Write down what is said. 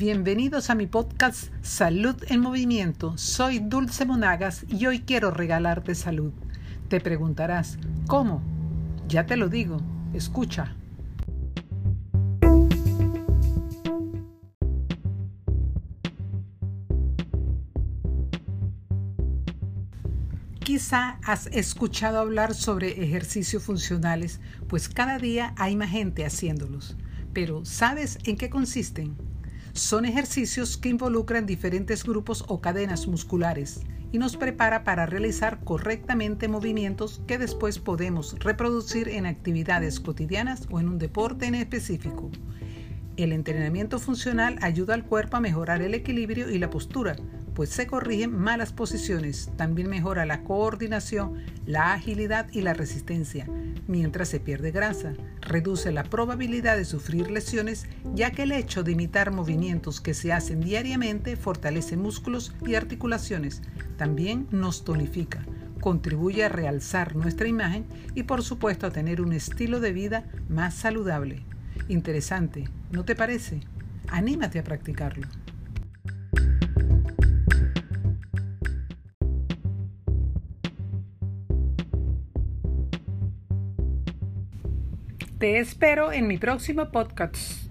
Bienvenidos a mi podcast Salud en Movimiento. Soy Dulce Monagas y hoy quiero regalarte salud. Te preguntarás, ¿cómo? Ya te lo digo, escucha. Quizá has escuchado hablar sobre ejercicios funcionales, pues cada día hay más gente haciéndolos. Pero ¿sabes en qué consisten? Son ejercicios que involucran diferentes grupos o cadenas musculares y nos prepara para realizar correctamente movimientos que después podemos reproducir en actividades cotidianas o en un deporte en específico. El entrenamiento funcional ayuda al cuerpo a mejorar el equilibrio y la postura, pues se corrigen malas posiciones. También mejora la coordinación, la agilidad y la resistencia, mientras se pierde grasa. Reduce la probabilidad de sufrir lesiones, ya que el hecho de imitar movimientos que se hacen diariamente fortalece músculos y articulaciones. También nos tonifica contribuye a realzar nuestra imagen y por supuesto a tener un estilo de vida más saludable. Interesante, ¿no te parece? Anímate a practicarlo. Te espero en mi próximo podcast.